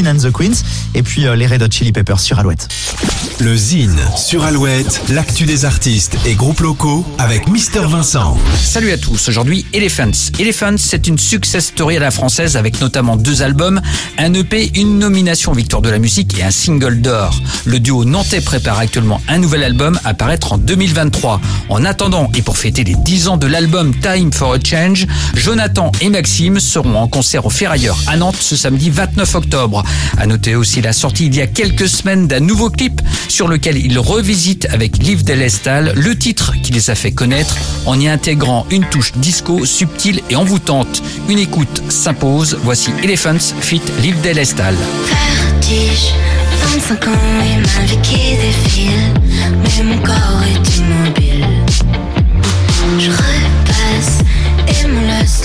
King and the Queens et puis euh, les Red Hot Chili Peppers sur Alouette. Le Zine sur Alouette, l'actu des artistes et groupes locaux avec Mister Vincent. Salut à tous, aujourd'hui Elephants. Elephants, c'est une success story à la française avec notamment deux albums, un EP, une nomination victoire de la musique et un single d'or. Le duo nantais prépare actuellement un nouvel album à paraître en 2023. En attendant et pour fêter les 10 ans de l'album Time for a Change, Jonathan et Maxime seront en concert au Ferrailleur à Nantes ce samedi 29 octobre. À noter aussi la sortie il y a quelques semaines d'un nouveau clip sur lequel ils revisitent avec Liv Delestal le titre qui les a fait connaître en y intégrant une touche disco subtile et envoûtante. Une écoute s'impose. Voici Elephants fit Liv Delestal. Vertige, 25 ans et ma vie qui défile, mais mon corps est immobile. Je repasse et me laisse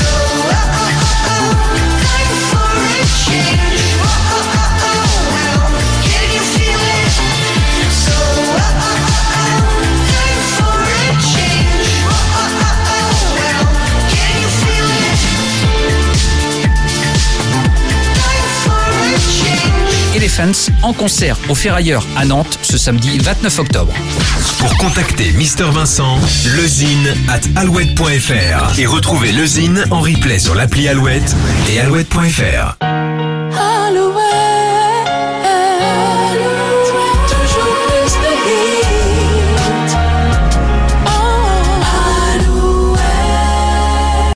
En concert au Ferrailleur à Nantes ce samedi 29 octobre. Pour contacter Mister Vincent, lezine at alouette.fr et retrouver le Zine en replay sur l'appli Alouette et alouette.fr.